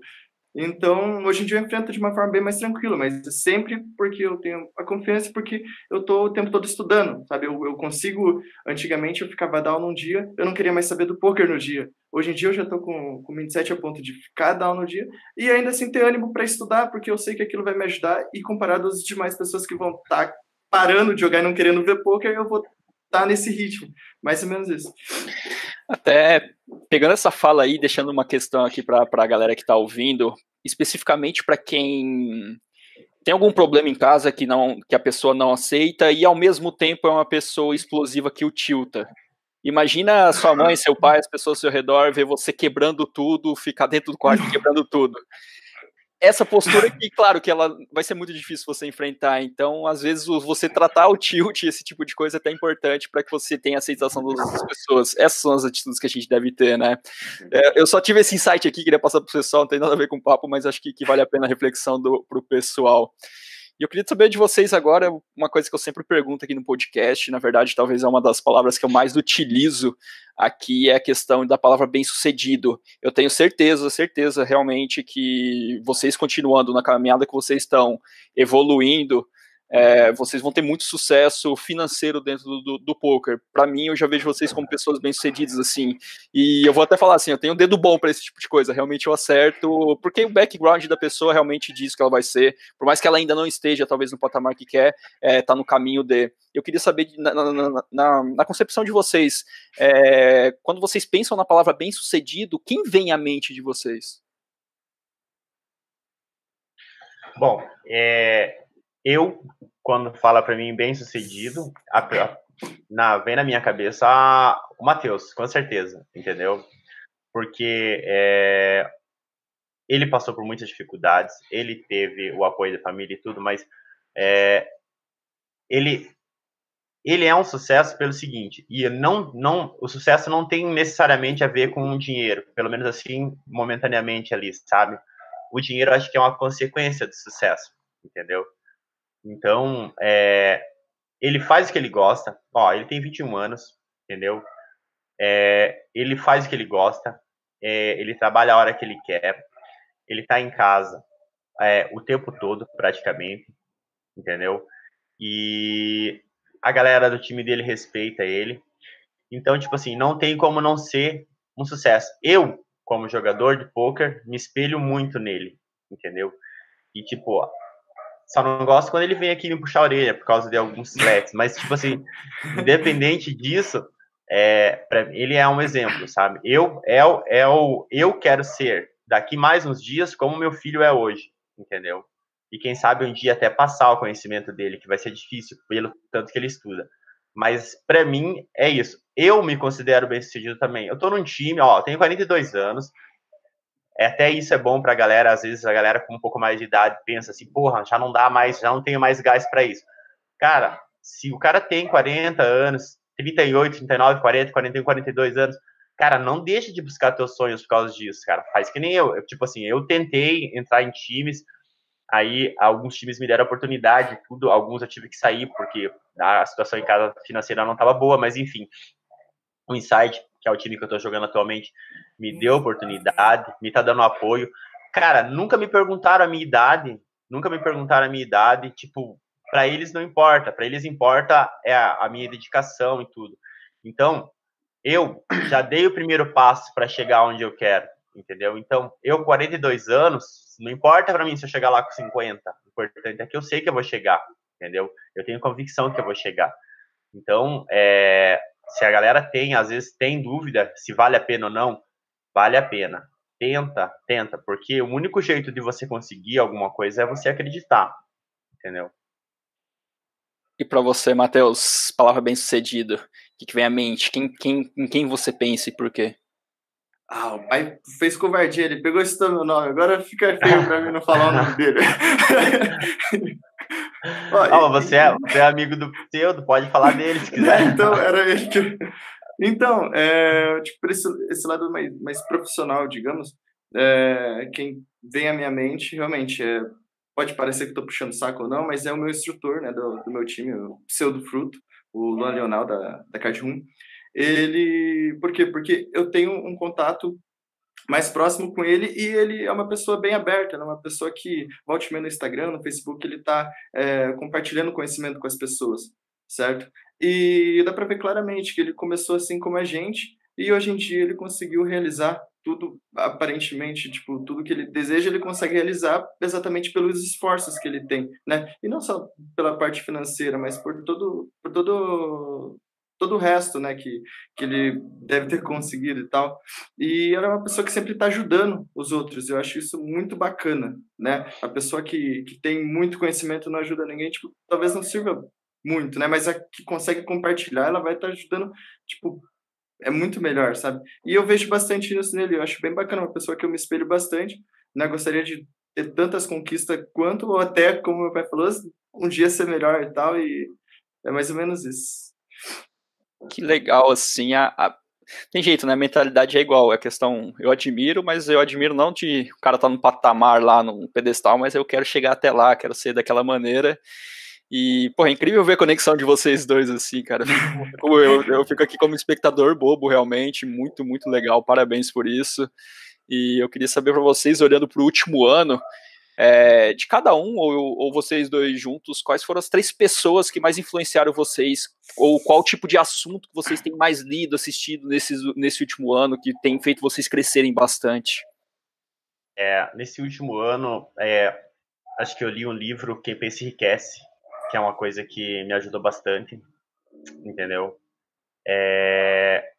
então, hoje em dia eu enfrento de uma forma bem mais tranquila, mas sempre porque eu tenho a confiança, porque eu tô o tempo todo estudando, sabe? Eu, eu consigo, antigamente eu ficava down num dia, eu não queria mais saber do poker no dia. Hoje em dia eu já tô com, com 27 a ponto de ficar down no dia e ainda assim ter ânimo para estudar, porque eu sei que aquilo vai me ajudar e comparado às demais pessoas que vão estar tá parando de jogar e não querendo ver poker, eu vou estar tá nesse ritmo. Mais ou menos isso. Até pegando essa fala aí, deixando uma questão aqui para a galera que está ouvindo, especificamente para quem tem algum problema em casa que não que a pessoa não aceita e ao mesmo tempo é uma pessoa explosiva que o tilta. Imagina sua mãe, seu pai, as pessoas ao seu redor, ver você quebrando tudo, ficar dentro do quarto [laughs] quebrando tudo essa postura que, claro, que ela vai ser muito difícil você enfrentar. Então, às vezes, você tratar o tilt, esse tipo de coisa, é até importante para que você tenha aceitação das pessoas. Essas são as atitudes que a gente deve ter, né? É, eu só tive esse insight aqui, queria passar para o pessoal, não tem nada a ver com o papo, mas acho que, que vale a pena a reflexão para o pessoal. E eu queria saber de vocês agora uma coisa que eu sempre pergunto aqui no podcast, na verdade, talvez é uma das palavras que eu mais utilizo aqui, é a questão da palavra bem-sucedido. Eu tenho certeza, certeza realmente que vocês continuando na caminhada que vocês estão, evoluindo, é, vocês vão ter muito sucesso financeiro dentro do, do, do poker. Para mim, eu já vejo vocês como pessoas bem-sucedidas, assim. E eu vou até falar assim, eu tenho um dedo bom para esse tipo de coisa, realmente eu acerto, porque o background da pessoa realmente diz que ela vai ser, por mais que ela ainda não esteja, talvez, no patamar que quer, é, tá no caminho de. Eu queria saber, na, na, na, na concepção de vocês, é, quando vocês pensam na palavra bem-sucedido, quem vem à mente de vocês? Bom, é, eu, quando fala para mim bem sucedido, a, a, na, vem na minha cabeça a, o Matheus, com certeza, entendeu? Porque é, ele passou por muitas dificuldades, ele teve o apoio da família e tudo, mas é, ele ele é um sucesso pelo seguinte, e não, não, o sucesso não tem necessariamente a ver com o dinheiro, pelo menos assim, momentaneamente ali, sabe? O dinheiro acho que é uma consequência do sucesso, entendeu? Então, é, ele faz o que ele gosta. Ó, ele tem 21 anos, entendeu? É, ele faz o que ele gosta. É, ele trabalha a hora que ele quer. Ele tá em casa é, o tempo todo, praticamente, entendeu? E a galera do time dele respeita ele. Então, tipo assim, não tem como não ser um sucesso. Eu, como jogador de poker, me espelho muito nele, entendeu? E, tipo, só não gosto quando ele vem aqui me puxar a orelha por causa de alguns slacks. Mas, tipo assim, independente disso, é, pra, ele é um exemplo, sabe? Eu, é, o, é o, eu quero ser, daqui mais uns dias, como meu filho é hoje, entendeu? E quem sabe um dia até passar o conhecimento dele, que vai ser difícil, pelo tanto que ele estuda. Mas, para mim, é isso. Eu me considero bem sucedido também. Eu tô num time, ó, tenho 42 anos, até isso é bom para a galera, às vezes a galera com um pouco mais de idade pensa assim, porra, já não dá mais, já não tenho mais gás para isso. Cara, se o cara tem 40 anos, 38, 39, 40, 41, 42 anos, cara, não deixa de buscar teus sonhos por causa disso, cara. Faz que nem eu. eu tipo assim, eu tentei entrar em times, aí alguns times me deram oportunidade, tudo, alguns eu tive que sair porque a situação em casa financeira não estava boa, mas enfim, o Insight que é o time que eu tô jogando atualmente, me deu oportunidade, me tá dando apoio. Cara, nunca me perguntaram a minha idade, nunca me perguntaram a minha idade, tipo, para eles não importa, para eles importa é a, minha dedicação e tudo. Então, eu [clears throat] já dei o primeiro passo para chegar onde eu quero, entendeu? Então, eu 42 anos, não importa para mim se eu chegar lá com 50, o importante é que eu sei que eu vou chegar, entendeu? Eu tenho convicção que eu vou chegar. Então, é, se a galera tem, às vezes tem dúvida se vale a pena ou não, vale a pena. Tenta, tenta, porque o único jeito de você conseguir alguma coisa é você acreditar, entendeu? E para você, Matheus, palavra bem sucedida, o que, que, vem à mente? Quem, quem, em quem você pensa e por quê? Ah, o pai fez covardia, ele pegou esse meu nome, agora fica feio pra mim não falar o nome dele. [laughs] Ó, você, é, você é amigo do Pseudo, pode falar dele se [laughs] quiser. então, era ele que. Então, é, tipo, esse, esse lado mais, mais profissional, digamos, é, quem vem à minha mente realmente é pode parecer que estou puxando saco ou não, mas é o meu instrutor, né, do, do meu time, o Pseudo Fruto, o Luan Leonel da, da Card Room. Ele, por quê? Porque eu tenho um contato mais próximo com ele e ele é uma pessoa bem aberta, é uma pessoa que volte no Instagram, no Facebook, ele está é, compartilhando conhecimento com as pessoas, certo? E dá para ver claramente que ele começou assim como a gente e hoje em dia ele conseguiu realizar tudo aparentemente, tipo, tudo que ele deseja, ele consegue realizar exatamente pelos esforços que ele tem, né? E não só pela parte financeira, mas por todo por todo todo o resto, né, que, que ele deve ter conseguido e tal. E era uma pessoa que sempre está ajudando os outros. Eu acho isso muito bacana, né? A pessoa que, que tem muito conhecimento não ajuda ninguém, tipo, talvez não sirva muito, né? Mas a que consegue compartilhar, ela vai estar tá ajudando, tipo, é muito melhor, sabe? E eu vejo bastante isso nele, eu acho bem bacana, uma pessoa que eu me espelho bastante, né? Gostaria de ter tantas conquistas quanto, ou até, como meu pai falou, um dia ser melhor e tal, e é mais ou menos isso. Que legal, assim, a, a... Tem jeito, né? A mentalidade é igual. É questão. Eu admiro, mas eu admiro não de o cara tá no patamar lá, num pedestal, mas eu quero chegar até lá, quero ser daquela maneira. E, pô, é incrível ver a conexão de vocês dois, assim, cara. [laughs] Eu, eu, eu fico aqui como espectador bobo, realmente. Muito, muito legal. Parabéns por isso. E eu queria saber para vocês, olhando para o último ano, é, de cada um, ou, ou, vocês dois juntos, quais foram as três pessoas que mais influenciaram vocês? Ou qual tipo de assunto que vocês têm mais lido, assistido nesse, nesse último ano, que tem feito vocês crescerem bastante? É, nesse último ano, é, acho que eu li um livro, Quem Pensa Enriquece, que é uma coisa que me ajudou bastante, entendeu? É...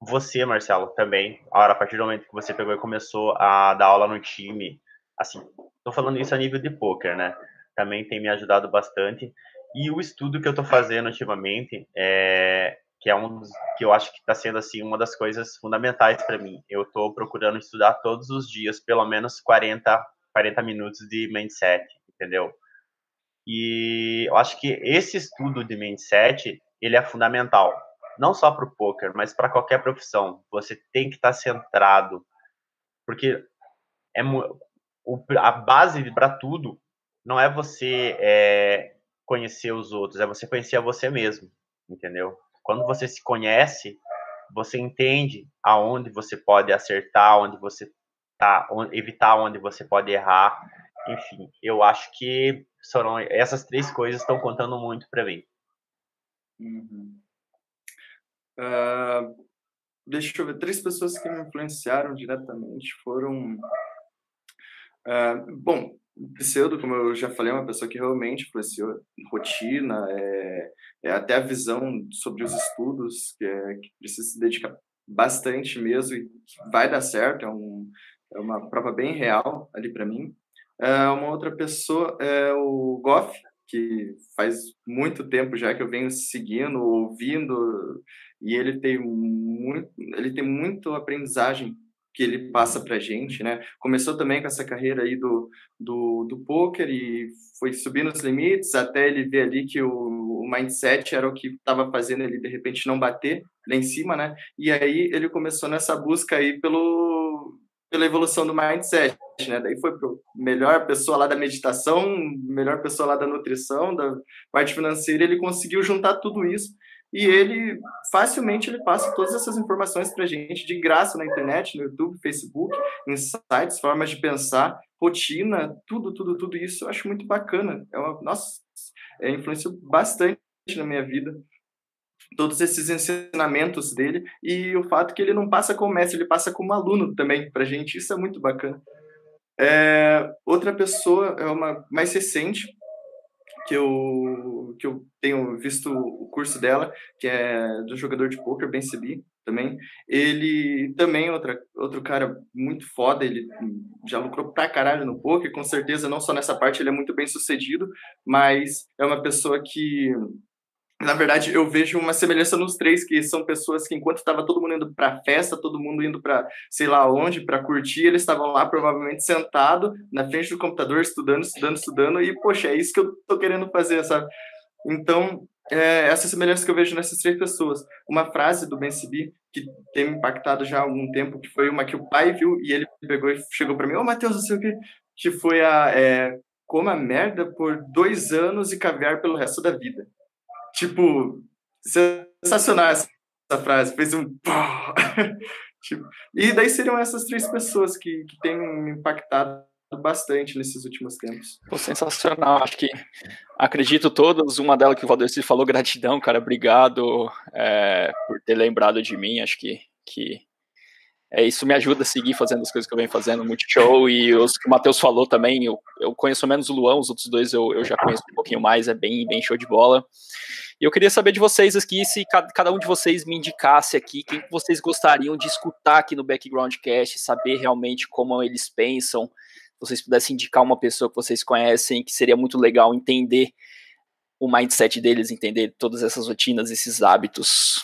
Você, Marcelo, também, a partir do momento que você pegou e começou a dar aula no time, assim, tô falando isso a nível de poker, né? Também tem me ajudado bastante. E o estudo que eu tô fazendo ultimamente, é, que é um dos, que eu acho que está sendo assim uma das coisas fundamentais para mim. Eu tô procurando estudar todos os dias, pelo menos 40, 40 minutos de mindset, entendeu? E eu acho que esse estudo de mindset, ele é fundamental, não só para o poker, mas para qualquer profissão. Você tem que estar tá centrado, porque é o, a base para tudo não é você é, conhecer os outros, é você conhecer a você mesmo, entendeu? Quando você se conhece, você entende aonde você pode acertar, onde você tá, onde, evitar onde você pode errar. Enfim, eu acho que foram essas três coisas estão contando muito para mim. Uhum. Uh, deixa eu ver, três pessoas que me influenciaram diretamente foram Uh, bom, Pseudo, como eu já falei, é uma pessoa que realmente influenciou rotina, é, é até a visão sobre os estudos, que, é, que precisa se dedicar bastante mesmo e vai dar certo, é, um, é uma prova bem real ali para mim. Uh, uma outra pessoa é o Goff, que faz muito tempo já que eu venho seguindo, ouvindo, e ele tem muito, ele tem muito aprendizagem que ele passa para gente, né? Começou também com essa carreira aí do, do, do poker e foi subindo os limites até ele ver ali que o, o mindset era o que estava fazendo ele de repente não bater lá em cima, né? E aí ele começou nessa busca aí pelo pela evolução do mindset, né? Daí foi pro melhor pessoa lá da meditação, melhor pessoa lá da nutrição, da parte financeira, ele conseguiu juntar tudo isso e ele facilmente ele passa todas essas informações para gente de graça na internet, no YouTube, Facebook, sites, formas de pensar, rotina, tudo, tudo, tudo isso eu acho muito bacana. É uma, nossa, é, influenciou bastante na minha vida todos esses ensinamentos dele e o fato que ele não passa como mestre, ele passa como aluno também para gente. Isso é muito bacana. É, outra pessoa é uma mais recente que eu que eu tenho visto o curso dela, que é do jogador de poker Ben Sebi também. Ele também outra outro cara muito foda, ele já lucrou pra caralho no poker, com certeza não só nessa parte ele é muito bem sucedido, mas é uma pessoa que na verdade, eu vejo uma semelhança nos três, que são pessoas que, enquanto estava todo mundo indo para festa, todo mundo indo para sei lá onde, para curtir, eles estavam lá provavelmente sentado na frente do computador, estudando, estudando, estudando, e, poxa, é isso que eu tô querendo fazer, sabe? Então, é, essa semelhança que eu vejo nessas três pessoas. Uma frase do Ben Sibi, que tem me impactado já há algum tempo, que foi uma que o pai viu e ele pegou e chegou para mim: Ô, oh, Matheus, não sei o que, que foi a. É, coma merda por dois anos e caviar pelo resto da vida. Tipo, sensacional essa, frase. Fez um. [laughs] tipo, e daí seriam essas três pessoas que, que têm me impactado bastante nesses últimos tempos. Pô, sensacional, acho que acredito todas, uma delas que o Valdeci falou, gratidão, cara, obrigado é, por ter lembrado de mim, acho que, que é, isso me ajuda a seguir fazendo as coisas que eu venho fazendo, muito show, e os que o Matheus falou também, eu, eu conheço menos o Luan, os outros dois eu, eu já conheço um pouquinho mais, é bem, bem show de bola, e eu queria saber de vocês aqui, se cada um de vocês me indicasse aqui, quem vocês gostariam de escutar aqui no Background Cast, saber realmente como eles pensam, se vocês pudessem indicar uma pessoa que vocês conhecem, que seria muito legal entender o mindset deles, entender todas essas rotinas, esses hábitos.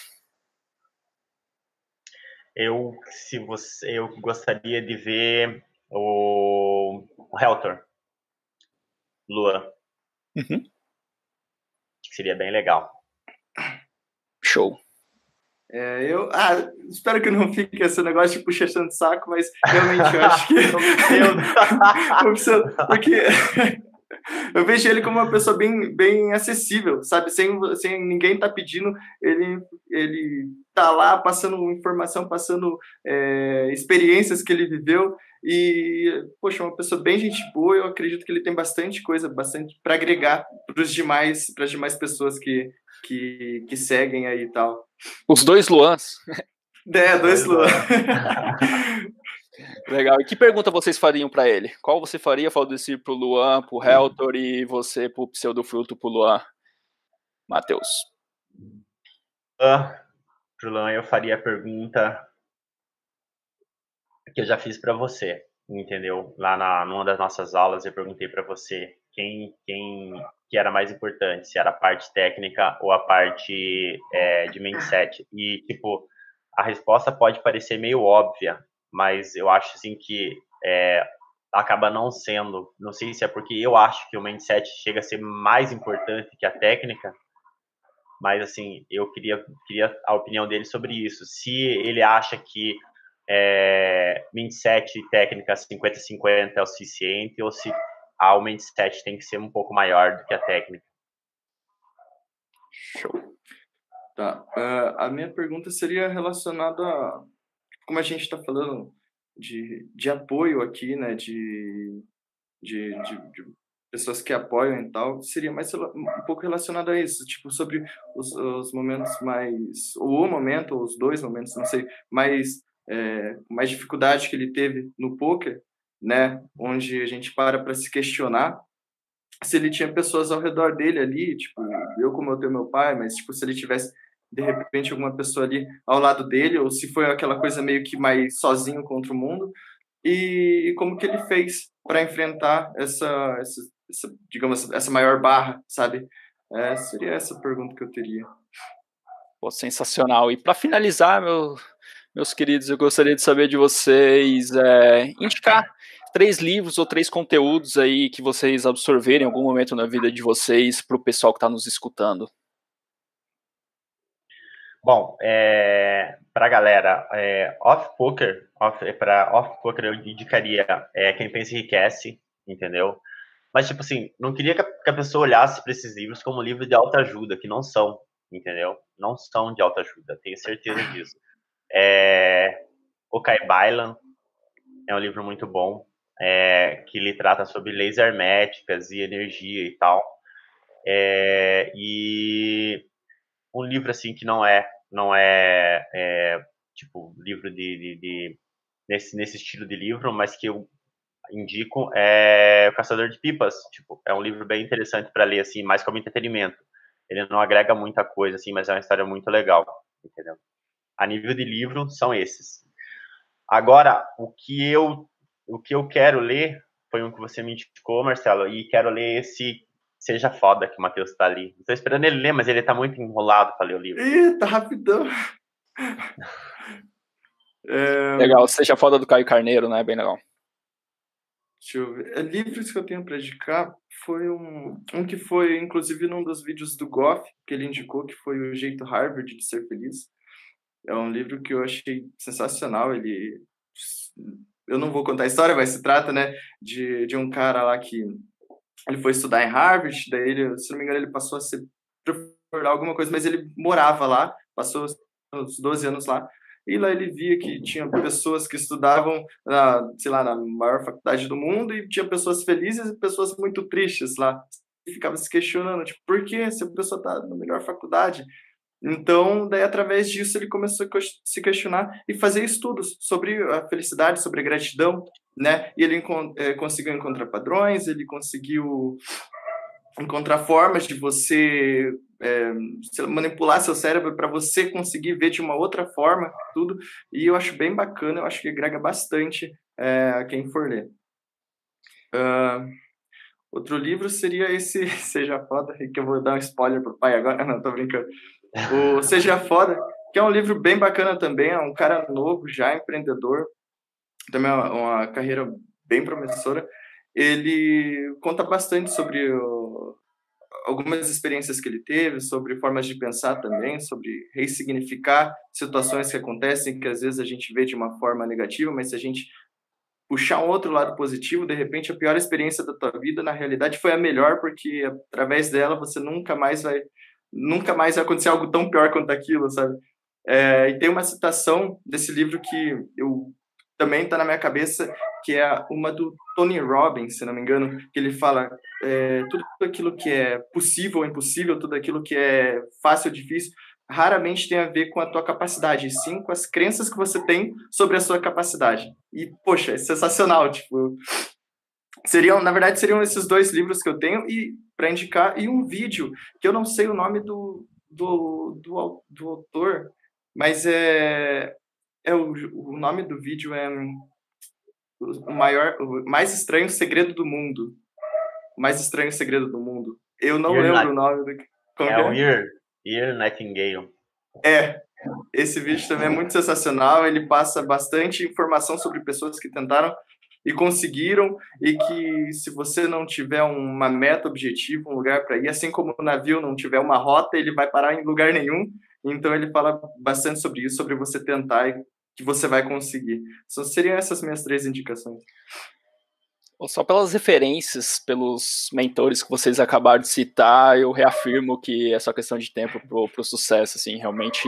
Eu, se você, eu gostaria de ver o, o Heltor, Lua. Uhum seria bem legal. Show. É, eu ah, espero que não fique esse negócio de puxação de saco, mas realmente eu acho que. [laughs] [laughs] porque [laughs] eu vejo ele como uma pessoa bem, bem acessível, sabe? Sem, sem ninguém tá pedindo, ele, ele tá lá passando informação, passando é, experiências que ele viveu. E, poxa, uma pessoa bem gente boa, eu acredito que ele tem bastante coisa, bastante para agregar para os demais, para as demais pessoas que, que, que seguem aí e tal. Os dois Luans. É, dois Luans. [laughs] Legal. E que pergunta vocês fariam para ele? Qual você faria, Valdecir, pro Luan, pro Heltor e você pro Pseudofruto pro Luan? Matheus. Uh, pro Luan eu faria a pergunta que eu já fiz para você, entendeu? Lá na numa das nossas aulas eu perguntei para você quem quem que era mais importante, se era a parte técnica ou a parte é, de mindset. E tipo, a resposta pode parecer meio óbvia, mas eu acho assim que é, acaba não sendo. Não sei se é porque eu acho que o mindset chega a ser mais importante que a técnica, mas assim, eu queria, queria a opinião dele sobre isso. Se ele acha que é, mindset e técnica 50-50 é o suficiente ou se a, o mindset tem que ser um pouco maior do que a técnica. Show. Tá. Uh, a minha pergunta seria relacionada a como a gente está falando de, de apoio aqui, né, de, de, de, de, pessoas que apoiam e tal, seria mais um pouco relacionado a isso, tipo, sobre os, os momentos mais, ou o momento, ou os dois momentos, não sei, mais é, mais dificuldade que ele teve no poker, né, onde a gente para para se questionar se ele tinha pessoas ao redor dele ali, tipo, eu como eu tenho meu pai, mas tipo, se ele tivesse de repente alguma pessoa ali ao lado dele, ou se foi aquela coisa meio que mais sozinho contra o mundo, e, e como que ele fez para enfrentar essa, essa, essa, digamos, essa maior barra, sabe? É, seria essa a pergunta que eu teria. Pô, sensacional. E para finalizar, meu, meus queridos, eu gostaria de saber de vocês é, indicar três livros ou três conteúdos aí que vocês absorverem em algum momento na vida de vocês para o pessoal que está nos escutando. Bom, é, para a galera, é, off poker, off, para off poker eu indicaria é, quem pensa enriquece, entendeu? Mas tipo assim, não queria que a, pessoa olhasse para esses livros como livros de autoajuda, que não são, entendeu? Não são de autoajuda, tenho certeza disso. É, o Kai Bailan é um livro muito bom, é, que ele trata sobre leis herméticas e energia e tal. É, e um livro assim que não é não é, é tipo livro de, de, de, nesse nesse estilo de livro, mas que eu indico é o Caçador de Pipas. Tipo, é um livro bem interessante para ler assim, mais como entretenimento. Ele não agrega muita coisa assim, mas é uma história muito legal, entendeu? A nível de livro são esses. Agora, o que eu o que eu quero ler foi um que você me indicou, Marcelo, e quero ler esse Seja Foda que o Matheus tá ali. Estou esperando ele ler, mas ele tá muito enrolado para ler o livro. Ih, tá rapidão. [laughs] é... Legal, Seja Foda do Caio Carneiro, né? Bem legal. Deixa eu ver. É, livros que eu tenho para indicar foi um, um que foi, inclusive, num dos vídeos do Goff, que ele indicou, que foi O Jeito Harvard de Ser Feliz. É um livro que eu achei sensacional. Ele eu não vou contar a história, mas se trata, né, de, de um cara lá que ele foi estudar em Harvard, daí ele, se não me engano, ele passou a ser alguma coisa, mas ele morava lá, passou uns 12 anos lá, e lá ele via que tinha pessoas que estudavam, na, sei lá, na maior faculdade do mundo, e tinha pessoas felizes e pessoas muito tristes lá. E ficava se questionando, tipo, por que se a pessoa está na melhor faculdade? Então, daí através disso ele começou a se questionar e fazer estudos sobre a felicidade, sobre a gratidão, né? E ele é, conseguiu encontrar padrões, ele conseguiu encontrar formas de você é, manipular seu cérebro para você conseguir ver de uma outra forma tudo. E eu acho bem bacana, eu acho que agrega bastante é, a quem for ler. Uh, outro livro seria esse [laughs] Seja Foda, que eu vou dar um spoiler pro pai agora. [laughs] Não, tô brincando. O Seja Foda, que é um livro bem bacana também, é um cara novo, já empreendedor, também é uma, uma carreira bem promissora. Ele conta bastante sobre o, algumas experiências que ele teve, sobre formas de pensar também, sobre ressignificar situações que acontecem que às vezes a gente vê de uma forma negativa, mas se a gente puxar um outro lado positivo, de repente a pior experiência da tua vida na realidade foi a melhor, porque através dela você nunca mais vai nunca mais vai acontecer algo tão pior quanto aquilo, sabe? É, e tem uma citação desse livro que eu também está na minha cabeça, que é uma do Tony Robbins, se não me engano, que ele fala é, tudo aquilo que é possível ou impossível, tudo aquilo que é fácil ou difícil, raramente tem a ver com a tua capacidade, sim com as crenças que você tem sobre a sua capacidade. E, poxa, é sensacional, tipo... Seriam, na verdade, seriam esses dois livros que eu tenho e para indicar e um vídeo que eu não sei o nome do, do, do, do autor, mas é, é o, o nome do vídeo é o maior, o mais estranho segredo do mundo. O mais estranho segredo do mundo. Eu não Ear lembro o nome do. Como é, é o Ear, Ear Nightingale. É, esse vídeo também é muito sensacional. Ele passa bastante informação sobre pessoas que tentaram e conseguiram, e que se você não tiver uma meta objetiva, um lugar para ir, assim como o navio não tiver uma rota, ele vai parar em lugar nenhum. Então ele fala bastante sobre isso, sobre você tentar e que você vai conseguir. Só seriam essas minhas três indicações. Só pelas referências, pelos mentores que vocês acabaram de citar, eu reafirmo que é só questão de tempo pro, pro sucesso, assim, realmente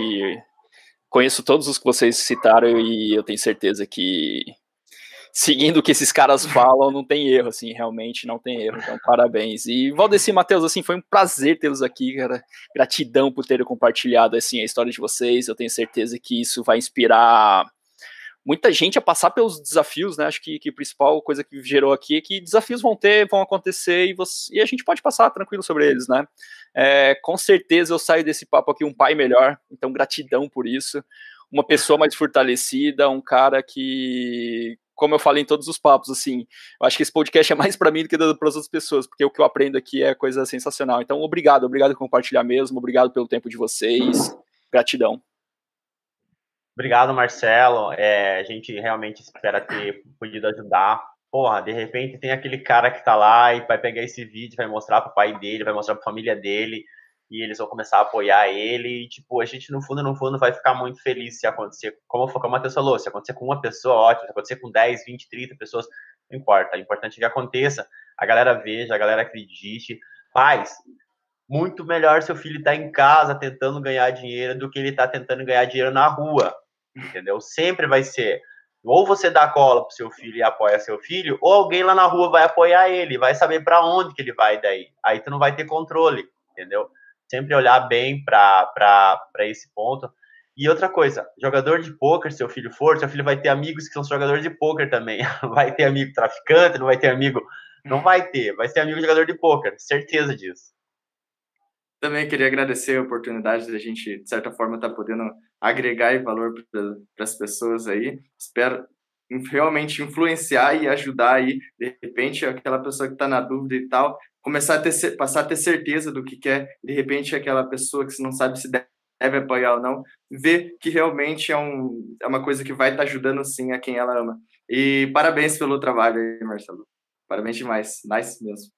conheço todos os que vocês citaram e eu tenho certeza que seguindo o que esses caras falam, não tem erro, assim, realmente não tem erro. Então, parabéns. E Valdeci e Matheus, assim, foi um prazer tê-los aqui, cara. Gratidão por terem compartilhado, assim, a história de vocês. Eu tenho certeza que isso vai inspirar muita gente a passar pelos desafios, né? Acho que, que a principal coisa que gerou aqui é que desafios vão ter, vão acontecer e, você, e a gente pode passar tranquilo sobre eles, né? É, com certeza eu saio desse papo aqui um pai melhor, então gratidão por isso. Uma pessoa mais fortalecida, um cara que, como eu falei em todos os papos, assim, eu acho que esse podcast é mais para mim do que para as outras pessoas, porque o que eu aprendo aqui é coisa sensacional. Então, obrigado, obrigado por compartilhar mesmo, obrigado pelo tempo de vocês, gratidão. Obrigado, Marcelo. É, a gente realmente espera ter podido ajudar. Porra, de repente tem aquele cara que tá lá e vai pegar esse vídeo, vai mostrar pro pai dele, vai mostrar pra família dele e eles vão começar a apoiar ele. E, tipo, a gente, no fundo, no fundo, vai ficar muito feliz se acontecer, como, como o Matheus falou, se acontecer com uma pessoa, ótimo, se acontecer com 10, 20, 30 pessoas, não importa. O importante é que aconteça, a galera veja, a galera acredite. Pais, muito melhor seu filho tá em casa tentando ganhar dinheiro do que ele tá tentando ganhar dinheiro na rua, entendeu? Sempre vai ser. Ou você dá cola pro seu filho e apoia seu filho, ou alguém lá na rua vai apoiar ele, vai saber para onde que ele vai daí. Aí tu não vai ter controle, entendeu? Sempre olhar bem para esse ponto. E outra coisa, jogador de pôquer, seu filho for, seu filho vai ter amigos que são jogadores de pôquer também. [laughs] Vai ter amigo traficante, não vai ter amigo. Não vai ter, vai ser amigo jogador de pôquer, certeza disso. Também queria agradecer a oportunidade de a gente, de certa forma, estar tá podendo agregar valor para as pessoas aí. Espero realmente influenciar e ajudar aí, de repente, aquela pessoa que está na dúvida e tal, começar a ter, passar a ter certeza do que quer, de repente, aquela pessoa que não sabe se deve apoiar ou não, ver que realmente é, um, é uma coisa que vai estar tá ajudando sim a quem ela ama. E parabéns pelo trabalho aí, Marcelo. Parabéns demais. Nice mesmo.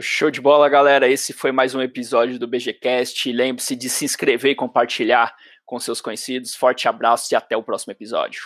Show de bola, galera. Esse foi mais um episódio do BGCast. Lembre-se de se inscrever e compartilhar com seus conhecidos. Forte abraço e até o próximo episódio.